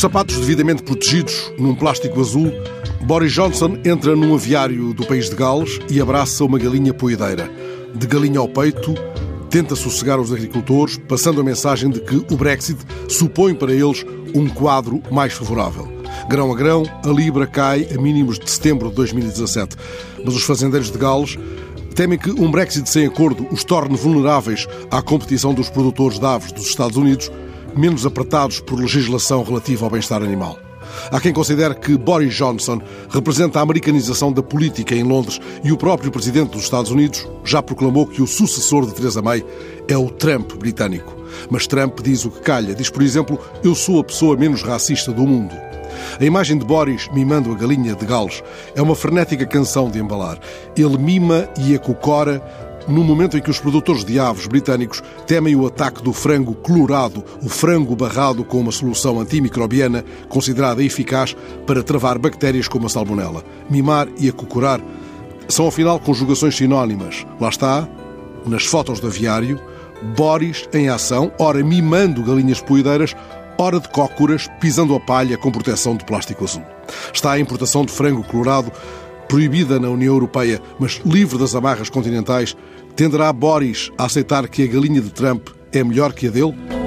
Os sapatos devidamente protegidos num plástico azul, Boris Johnson entra num aviário do país de Gales e abraça uma galinha poedeira. De galinha ao peito, tenta sossegar os agricultores, passando a mensagem de que o Brexit supõe para eles um quadro mais favorável. Grão a grão, a Libra cai a mínimos de setembro de 2017. Mas os fazendeiros de Gales temem que um Brexit sem acordo os torne vulneráveis à competição dos produtores de aves dos Estados Unidos, menos apertados por legislação relativa ao bem-estar animal. Há quem considere que Boris Johnson representa a americanização da política em Londres e o próprio presidente dos Estados Unidos já proclamou que o sucessor de Theresa May é o Trump britânico. Mas Trump diz o que calha. Diz, por exemplo, eu sou a pessoa menos racista do mundo. A imagem de Boris mimando a galinha de Gales é uma frenética canção de embalar. Ele mima e acocora no momento em que os produtores de aves britânicos temem o ataque do frango colorado, o frango barrado com uma solução antimicrobiana considerada eficaz para travar bactérias como a salmonela. Mimar e acocorar são afinal conjugações sinónimas. Lá está, nas fotos do aviário, Boris em ação, ora mimando galinhas poedeiras, hora de cócoras, pisando a palha com proteção de plástico azul. Está a importação de frango colorado proibida na União Europeia, mas livre das amarras continentais, tenderá Boris a aceitar que a galinha de Trump é melhor que a dele?